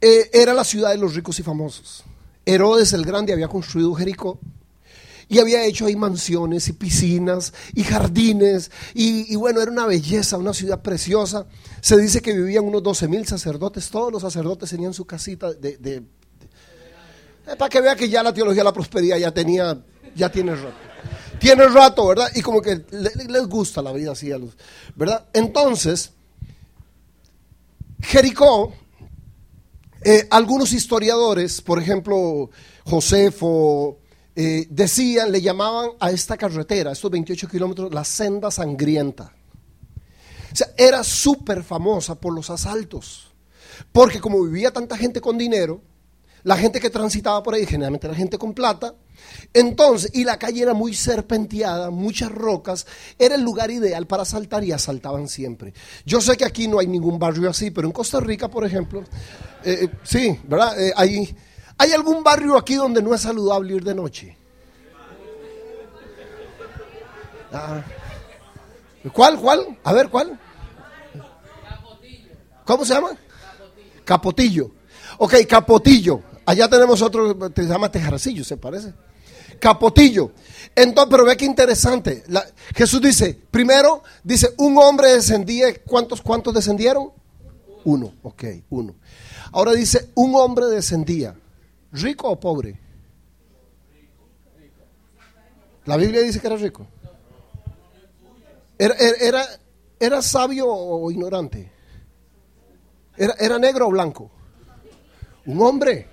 eh, era la ciudad de los ricos y famosos. Herodes el Grande había construido Jericó y había hecho ahí mansiones y piscinas y jardines y, bueno, era una belleza, una ciudad preciosa. Se dice que vivían unos 12 mil sacerdotes, todos los sacerdotes tenían su casita de, eh, para que vea que ya la teología de la prosperidad ya tenía, ya tiene rato. Tiene rato, ¿verdad? Y como que le- le- les gusta la vida así a los, ¿verdad? Entonces, Jericó, eh, algunos historiadores, por ejemplo, Josefo, eh, decían, le llamaban a esta carretera, estos 28 kilómetros, la senda sangrienta. O sea, era súper famosa por los asaltos. Porque como vivía tanta gente con dinero, la gente que transitaba por ahí, generalmente era gente con plata. Entonces, y la calle era muy serpenteada, muchas rocas, era el lugar ideal para asaltar y asaltaban siempre. Yo sé que aquí no hay ningún barrio así, pero en Costa Rica, por ejemplo, eh, eh, sí, ¿verdad? Hay, ¿Hay algún barrio aquí donde no es saludable ir de noche? Ah. ¿Cuál, cuál? A ver, ¿cuál? ¿Cómo se llama? Capotillo. Ok, Capotillo. Allá tenemos otro, se llama Tejaracillo, se parece. Capotillo. Entonces, pero ve qué interesante. Jesús dice, primero, dice, un hombre descendía, ¿cuántos, cuántos descendieron? Uno, ok, uno. Ahora dice, un hombre descendía, rico o pobre. La Biblia dice que era rico. Era, era, era sabio o ignorante. Era, era negro o blanco. Un hombre.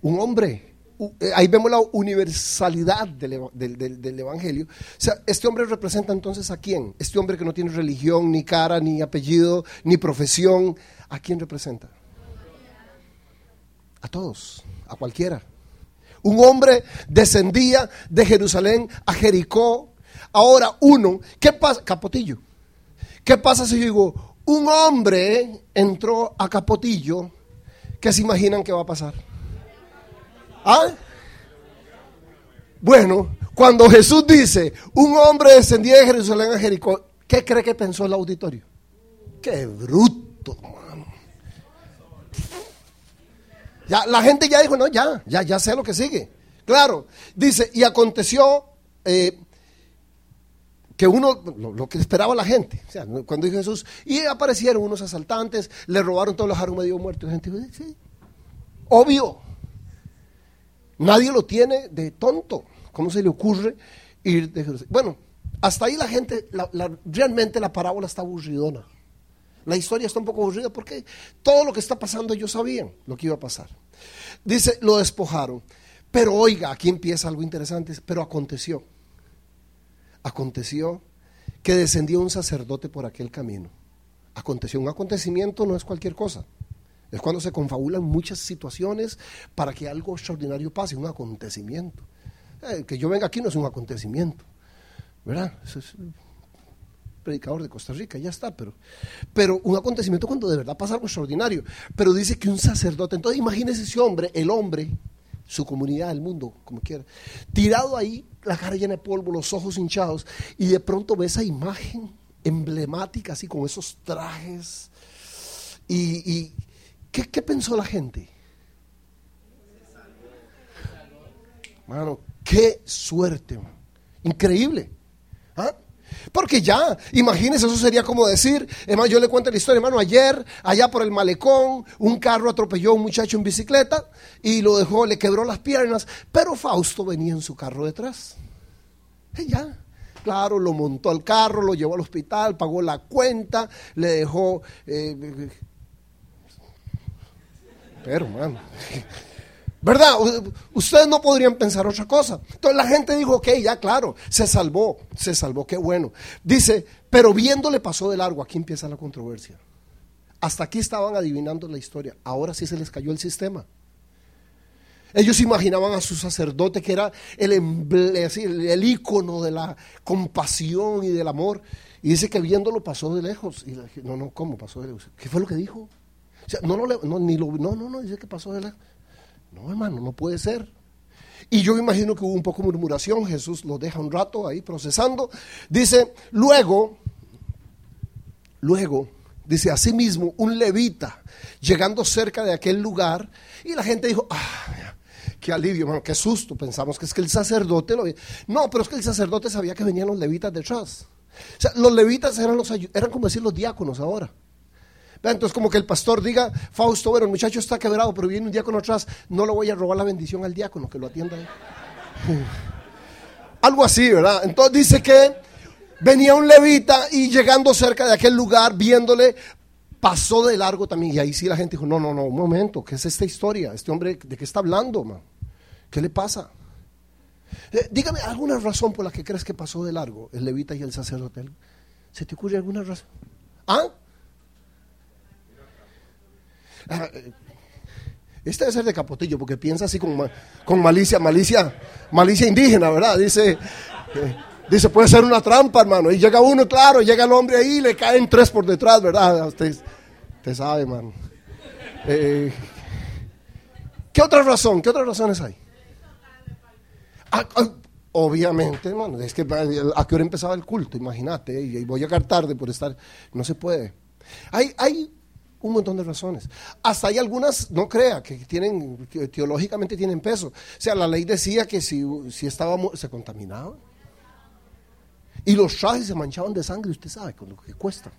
Un hombre. Eh, ahí vemos la universalidad del, del, Evangelio. O sea, este hombre representa entonces a quién? Este hombre que no tiene religión, ni cara, ni apellido, ni profesión. ¿A quién representa? A todos, a cualquiera. Un hombre descendía de Jerusalén a Jericó. Ahora uno, ¿qué pasa? Capotillo. ¿Qué pasa si yo digo, un hombre entró a Capotillo? ¿Qué se imaginan que va a pasar? ¿Ah? Bueno, cuando Jesús dice, un hombre descendía de Jerusalén a Jericó, ¿qué cree que pensó el auditorio? ¡Qué bruto! Ya, la gente ya dijo, no, ya, ya, ya sé lo que sigue. Claro, dice, y aconteció eh, que uno, lo, que esperaba la gente, o sea, cuando dijo Jesús, y aparecieron unos asaltantes, le robaron todos los jarros medio muertos. La gente dijo, sí, obvio, nadie lo tiene de tonto. ¿Cómo se le ocurre ir de Jerusalén? Bueno, hasta ahí la gente, realmente la parábola está aburridona. La historia está un poco aburrida porque todo lo que está pasando ellos sabían lo que iba a pasar. Dice, lo despojaron. Pero oiga, aquí empieza algo interesante, pero aconteció. Aconteció que descendió un sacerdote por aquel camino. Aconteció, un acontecimiento no es cualquier cosa. Es cuando se confabulan muchas situaciones para que algo extraordinario pase, un acontecimiento. Eh, que yo venga aquí no es un acontecimiento, ¿verdad? Predicador de Costa Rica, ya está, pero, pero un acontecimiento cuando de verdad pasa algo extraordinario. Pero dice que un sacerdote, entonces imagínese ese hombre, el hombre, su comunidad, el mundo, como quiera, tirado ahí, la cara llena de polvo, los ojos hinchados, y de pronto ve esa imagen emblemática, así con esos trajes. ¿Y, ¿qué, ¿qué, pensó la gente? Mano, qué suerte, increíble. ¿Ah? Porque ya, imagínense, eso sería como decir, hermano, yo le cuento la historia, hermano, ayer, allá por el malecón, un carro atropelló a un muchacho en bicicleta y lo dejó, le quebró las piernas, pero Fausto venía en su carro detrás. Y ya, claro, lo montó al carro, lo llevó al hospital, pagó la cuenta, le dejó... Eh, pero, hermano... ¿Verdad? Ustedes no podrían pensar otra cosa. Entonces la gente dijo, ok, ya claro, se salvó, se salvó, qué bueno. Dice, pero viéndole pasó de largo, aquí empieza la controversia. Hasta aquí estaban adivinando la historia, ahora sí se les cayó el sistema. Ellos imaginaban a su sacerdote que era el, el ícono de la compasión y del amor. Y dice que viéndolo pasó de lejos. Y no, no, ¿cómo pasó de lejos? ¿Qué fue lo que dijo? O sea, no, no, ni lo, no, no, no, dice que pasó de lejos. No, hermano, no puede ser. Y yo imagino que hubo un poco de murmuración, Jesús lo deja un rato ahí procesando. Dice, luego, luego, dice, asimismo, un levita, llegando cerca de aquel lugar, y la gente dijo, ah, qué alivio, hermano, qué susto, pensamos que es que el sacerdote lo... No, pero es que el sacerdote sabía que venían los levitas detrás. O sea, los levitas eran, los, eran como decir los diáconos ahora. Entonces, como que el pastor diga, Fausto, bueno, el muchacho está quebrado, pero viene un diácono atrás, no le voy a robar la bendición al diácono, que lo atienda. Algo así, ¿verdad? Entonces dice que venía un levita y llegando cerca de aquel lugar, viéndole, pasó de largo también. Y ahí sí la gente dijo, no, no, no, un momento, ¿qué es esta historia? Este hombre, ¿de qué está hablando, man? ¿Qué le pasa? Eh, dígame alguna razón por la que crees que pasó de largo el levita y el sacerdote. ¿Se te ocurre alguna razón? ¿Ah? Ah, Este debe ser de Capotillo, porque piensa así con, con malicia, malicia, malicia indígena, ¿verdad? Dice, eh, dice, puede ser una trampa, hermano. Y llega uno, claro, llega el hombre ahí, le caen tres por detrás, ¿verdad? Usted, usted sabe, hermano. Eh, ¿Qué otra razón? ¿Qué otras razones hay? Ah, ah, obviamente, hermano, es que a qué hora empezaba el culto, imagínate, y voy a llegar tarde por estar, no se puede. Hay, hay un montón de razones. Hasta hay algunas, no crea, que tienen, teológicamente tienen peso. O sea, la ley decía que si, si estaba, se contaminaba. Y los trajes se manchaban de sangre, usted sabe con lo que cuesta.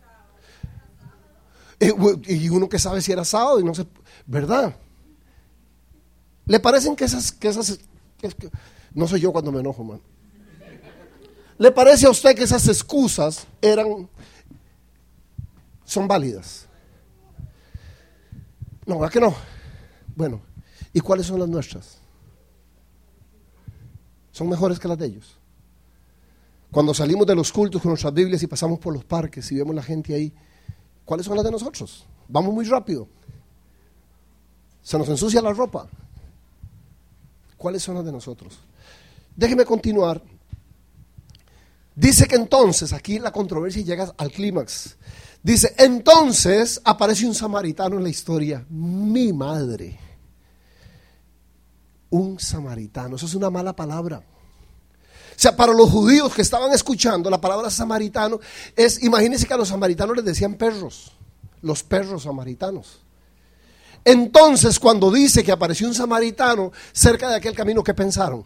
Eh, y uno que sabe si era sábado y no sé, ¿verdad? ¿Le parecen que esas, que esas, no soy yo cuando me enojo, man? ¿Le parece a usted que esas excusas eran, son válidas? No, ¿verdad que no? Bueno, ¿y cuáles son las nuestras? Son mejores que las de ellos. Cuando salimos de los cultos con nuestras Biblias y pasamos por los parques y vemos la gente ahí, ¿cuáles son las de nosotros? Vamos muy rápido. Se nos ensucia la ropa. ¿Cuáles son las de nosotros? Déjeme continuar. Dice que entonces, aquí la controversia llega al clímax. Dice, entonces aparece un samaritano en la historia, mi madre. Un samaritano, eso es una mala palabra. O sea, para los judíos que estaban escuchando la palabra samaritano, es, imagínense que a los samaritanos les decían perros, los perros samaritanos. Entonces, cuando dice que apareció un samaritano cerca de aquel camino, ¿qué pensaron?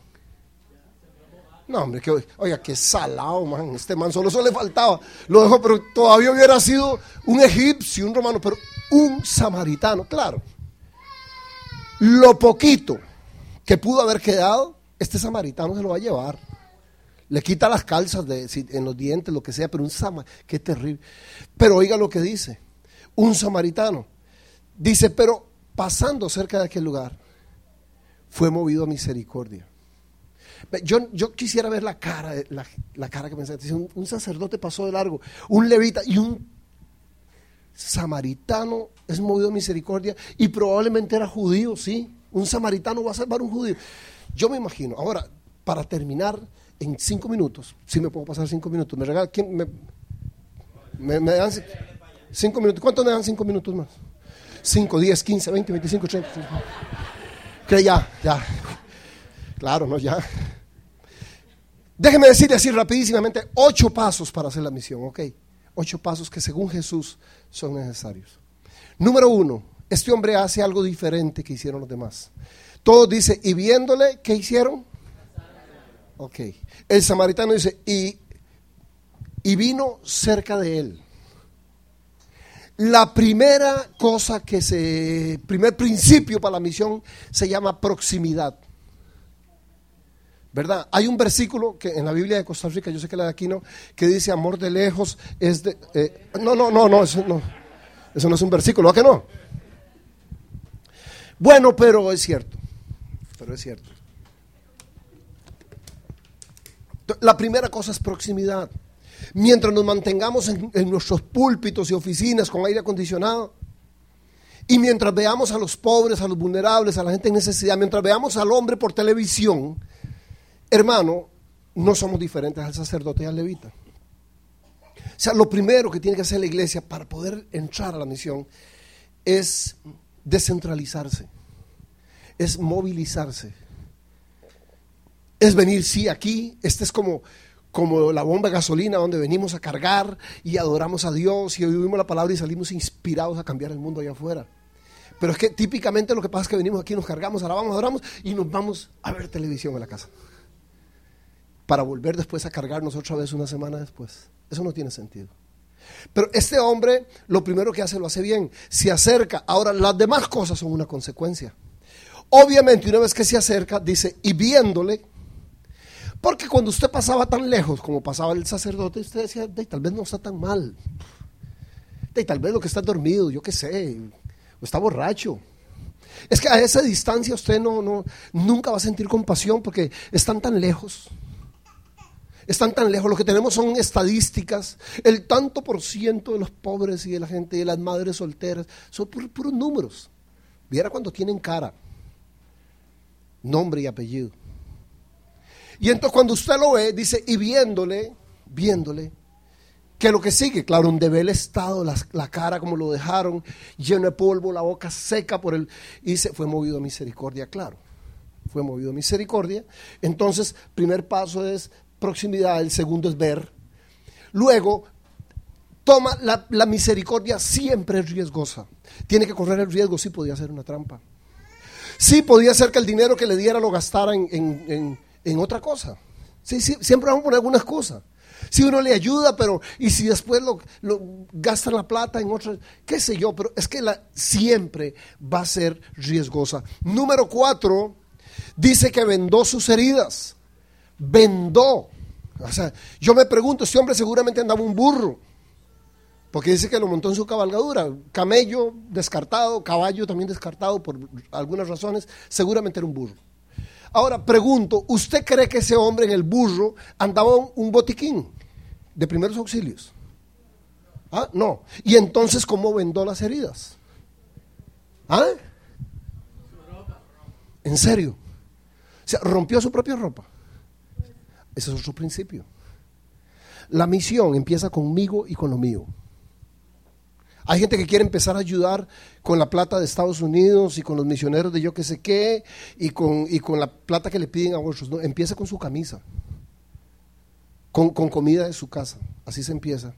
No, hombre, que, oiga, qué salado, man. Este man solo eso le faltaba. Lo dejó, pero todavía hubiera sido un egipcio, un romano, pero un samaritano, claro. Lo poquito que pudo haber quedado, este samaritano se lo va a llevar. Le quita las calzas de, en los dientes, lo que sea, pero un samaritano, qué terrible. Pero oiga lo que dice, un samaritano. Dice, pero pasando cerca de aquel lugar, fue movido a misericordia. Yo, yo quisiera ver la cara, la, la cara que me un, sacerdote pasó de largo, un levita y un samaritano es movido a misericordia y probablemente era judío, sí. Un samaritano va a salvar a un judío. Yo me imagino. Ahora, para terminar en cinco minutos, si me puedo pasar cinco minutos, me regala, ¿quién me, me, dan cinco minutos? ¿Cuánto me dan cinco minutos más? Cinco, diez, quince, veinte, veinticinco, treinta. Que ya, ya. Claro, no, ya. Déjeme decirle así rapidísimamente ocho pasos para hacer la misión, ¿ok? Ocho pasos que según Jesús son necesarios. Número uno, este hombre hace algo diferente que hicieron los demás. Todo dice, y viéndole, ¿qué hicieron? Ok. El samaritano dice, y, y vino cerca de él. La primera cosa que se, primer principio para la misión se llama proximidad. ¿Verdad? Hay un versículo que en la Biblia de Costa Rica, yo sé que la de aquí no, que dice amor de lejos es de... Eh, no, no, no, no, eso no. Eso no es un versículo, ¿a que no? Bueno, pero es cierto. Pero es cierto. La primera cosa es proximidad. Mientras nos mantengamos en, en nuestros púlpitos y oficinas con aire acondicionado, y mientras veamos a los pobres, a los vulnerables, a la gente en necesidad, mientras veamos al hombre por televisión, Hermano, no somos diferentes al sacerdote y al levita. O sea, lo primero que tiene que hacer la iglesia para poder entrar a la misión es descentralizarse, es movilizarse, es venir, sí, aquí, este es como, como la bomba de gasolina donde venimos a cargar y adoramos a Dios y oímos la palabra y salimos inspirados a cambiar el mundo allá afuera. Pero es que típicamente lo que pasa es que venimos aquí, nos cargamos, alabamos, adoramos y nos vamos a ver televisión en la casa para volver después a cargarnos otra vez una semana después. Eso no tiene sentido. Pero este hombre lo primero que hace lo hace bien, se acerca. Ahora las demás cosas son una consecuencia. Obviamente una vez que se acerca, dice, y viéndole, porque cuando usted pasaba tan lejos como pasaba el sacerdote, usted decía, tal vez no está tan mal. tal vez lo que está dormido, yo qué sé, o está borracho. Es que a esa distancia usted no, no, nunca va a sentir compasión porque están tan lejos están tan lejos. Lo que tenemos son estadísticas. El tanto por ciento de los pobres y de la gente de las madres solteras son puros números. Viera cuando tienen cara, nombre y apellido. Y entonces cuando usted lo ve, dice, y viéndole, viéndole, que lo que sigue, claro, donde ve el estado, la, cara como lo dejaron, lleno de polvo, la boca seca por el... Y se fue movido a misericordia, claro. Fue movido a misericordia. Entonces, primer paso es proximidad, el segundo es ver. Luego, toma la, misericordia, siempre es riesgosa. Tiene que correr el riesgo, sí podía ser una trampa. Sí podía ser que el dinero que le diera lo gastara en, en, en, otra cosa. Sí, sí, siempre vamos a poner algunas cosas. Si uno le ayuda, pero y si después lo, lo gasta la plata en otras, qué sé yo, pero es que la, siempre va a ser riesgosa. Número cuatro, dice que vendó sus heridas. Vendó. O sea, yo me pregunto, este hombre seguramente andaba un burro. Porque dice que lo montó en su cabalgadura. Camello descartado, caballo también descartado por algunas razones. Seguramente era un burro. Ahora pregunto, ¿usted cree que ese hombre en el burro andaba un botiquín de primeros auxilios? ¿Ah? No. ¿Y entonces cómo vendó las heridas? ¿Ah? ¿En serio? O sea, rompió su propia ropa. Ese es otro principio. La misión empieza conmigo y con lo mío. Hay gente que quiere empezar a ayudar con la plata de Estados Unidos y con los misioneros de yo que sé qué y con, y con la plata que le piden a otros. No, empieza con su camisa, con, con comida de su casa. Así se empieza.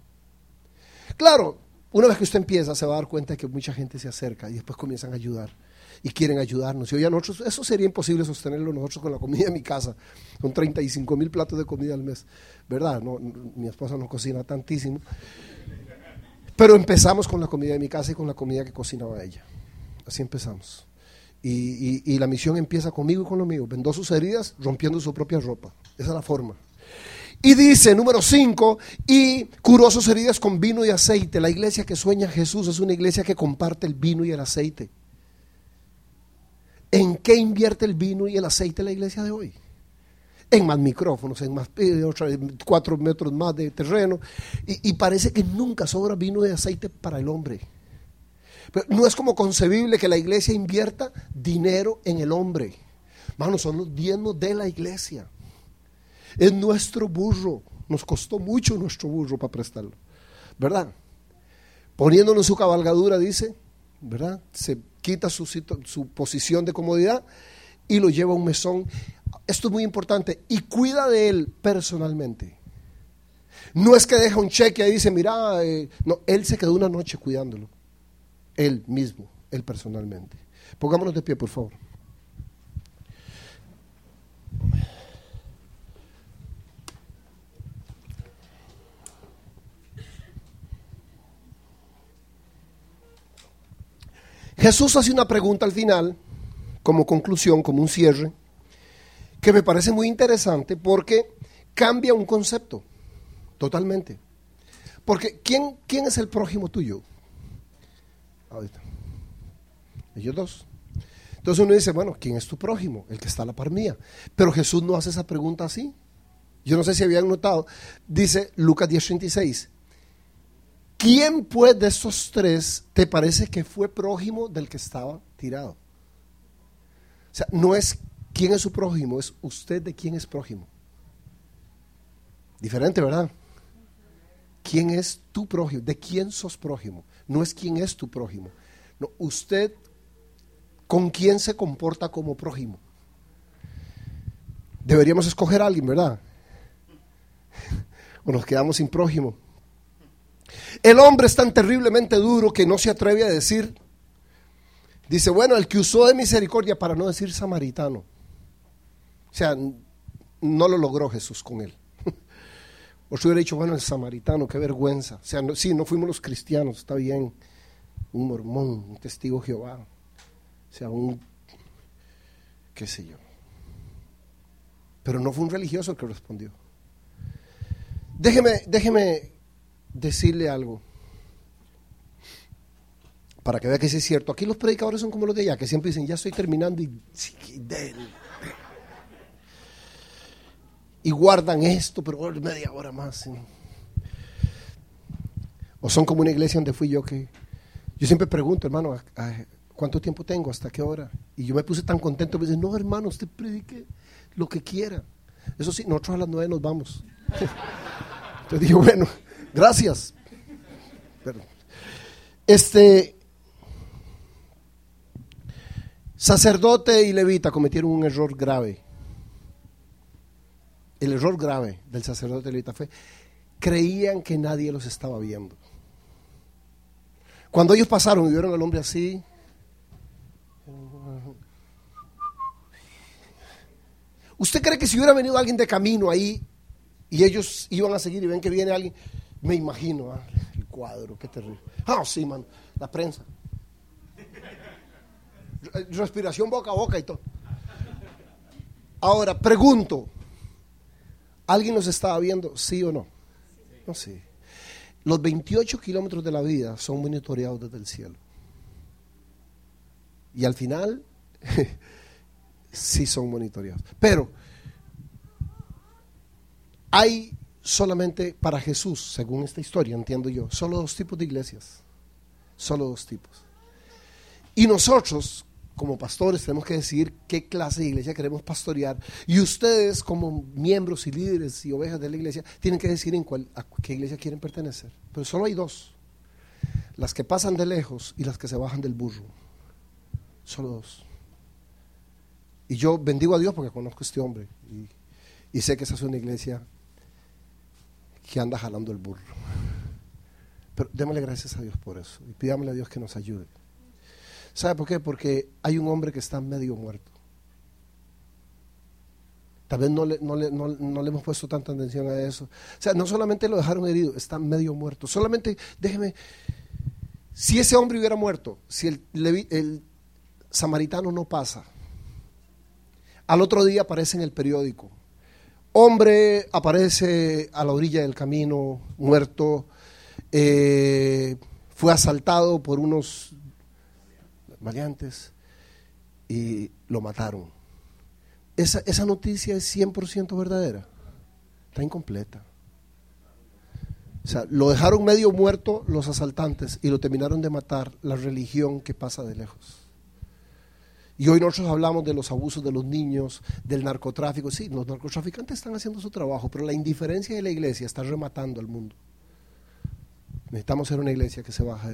Claro, una vez que usted empieza se va a dar cuenta de que mucha gente se acerca y después comienzan a ayudar y quieren ayudarnos. Y hoy a nosotros, eso sería imposible sostenerlo nosotros con la comida de mi casa, con 35 mil platos de comida al mes. ¿Verdad? No, mi esposa no cocina tantísimo. Pero empezamos con la comida de mi casa y con la comida que cocinaba ella. Así empezamos. Y, la misión empieza conmigo y con lo mío. Vendó sus heridas rompiendo su propia ropa. Esa es la forma. Y dice, número 5, y curó sus heridas con vino y aceite. La iglesia que sueña Jesús es una iglesia que comparte el vino y el aceite. ¿En qué invierte el vino y el aceite la iglesia de hoy? en más micrófonos, en más cuatro metros más de terreno, y, y, parece que nunca sobra vino de aceite para el hombre. Pero no es como concebible que la iglesia invierta dinero en el hombre. Manos, son los diezmos de la iglesia. Es nuestro burro. Nos costó mucho nuestro burro para prestarlo. ¿Verdad? Poniéndolo en su cabalgadura, dice, ¿verdad? Se quita su, su posición de comodidad y lo lleva a un mesón esto es muy importante, y cuida de él personalmente. No es que deja un cheque y dice, mira, eh, no, él se quedó una noche cuidándolo. Él mismo, él personalmente. Pongámonos de pie, por favor. Jesús hace una pregunta al final, como conclusión, como un cierre que me parece muy interesante porque cambia un concepto totalmente. Porque ¿quién, quién es el prójimo tuyo? Ahorita. Ellos dos. Entonces uno dice, bueno, ¿quién es tu prójimo? El que está a la par mía. Pero Jesús no hace esa pregunta así. Yo no sé si habían notado. Dice Lucas 10:36. ¿Quién pues de estos tres te parece que fue prójimo del que estaba tirado? O sea, no es quién es su prójimo, es usted de quién es prójimo. Diferente, ¿verdad? ¿Quién es tu prójimo? ¿De quién sos prójimo? No es quién es tu prójimo. No, usted con quién se comporta como prójimo. Deberíamos escoger a alguien, ¿verdad? o nos quedamos sin prójimo. El hombre es tan terriblemente duro que no se atreve a decir, dice, bueno, el que usó de misericordia para no decir samaritano. O sea, no lo logró Jesús con él. O si hubiera dicho, bueno, el samaritano, qué vergüenza. O sea, no, sí, no fuimos los cristianos, está bien. Un mormón, un testigo Jehová. O sea, un, qué sé yo. Pero no fue un religioso el que respondió. Déjeme, déjeme decirle algo. Para que vea que sí es cierto. Aquí los predicadores son como los de allá, que siempre dicen, ya estoy terminando y y guardan esto, pero media hora más. O son como una iglesia donde fui yo que... Yo siempre pregunto, hermano, ¿cuánto tiempo tengo? ¿Hasta qué hora? Y yo me puse tan contento, me dice, no hermano, usted predique lo que quiera. Eso sí, nosotros a las nueve nos vamos. Entonces digo, bueno, gracias. Este sacerdote y levita cometieron un error grave. El error grave del sacerdote y levita fue creían que nadie los estaba viendo. Cuando ellos pasaron y vieron al hombre así, ¿usted cree que si hubiera venido alguien de camino ahí y ellos iban a seguir y ven que viene alguien, me imagino ah, el cuadro, qué terrible. Ah, sí, man, la prensa. Respiración boca a boca y todo. Ahora, pregunto, ¿alguien nos estaba viendo? ¿Sí o no? No sé. Los 28 kilómetros de la vida son monitoreados desde el cielo. Y al final, sí son monitoreados. Pero hay solamente para Jesús, según esta historia, entiendo yo, solo dos tipos de iglesias. Solo dos tipos. Y nosotros, como pastores, tenemos que decidir qué clase de iglesia queremos pastorear. Y ustedes, como miembros y líderes y ovejas de la iglesia, tienen que decidir en cuál, a qué iglesia quieren pertenecer. Pero solo hay dos. Las que pasan de lejos y las que se bajan del burro. Solo dos. Y yo bendigo a Dios porque conozco a este hombre. Y, y sé que esa es una iglesia que anda jalando el burro. Pero démosle gracias a Dios por eso y pidámosle a Dios que nos ayude. ¿Sabe por qué? Porque hay un hombre que está medio muerto. Tal vez no le, no, le, no, no le hemos puesto tanta atención a eso. O sea, no solamente lo dejaron herido, está medio muerto. Solamente, déjeme, si ese hombre hubiera muerto, si el, el samaritano no pasa, al otro día aparece en el periódico, hombre aparece a la orilla del camino, muerto, eh, fue asaltado por unos variantes y lo mataron. Esa, esa noticia es 100% verdadera, está incompleta. O sea, lo dejaron medio muerto los asaltantes y lo terminaron de matar la religión que pasa de lejos. Y hoy nosotros hablamos de los abusos de los niños, del narcotráfico. Sí, los narcotraficantes están haciendo su trabajo, pero la indiferencia de la iglesia está rematando al mundo. Necesitamos ser una iglesia que se baja del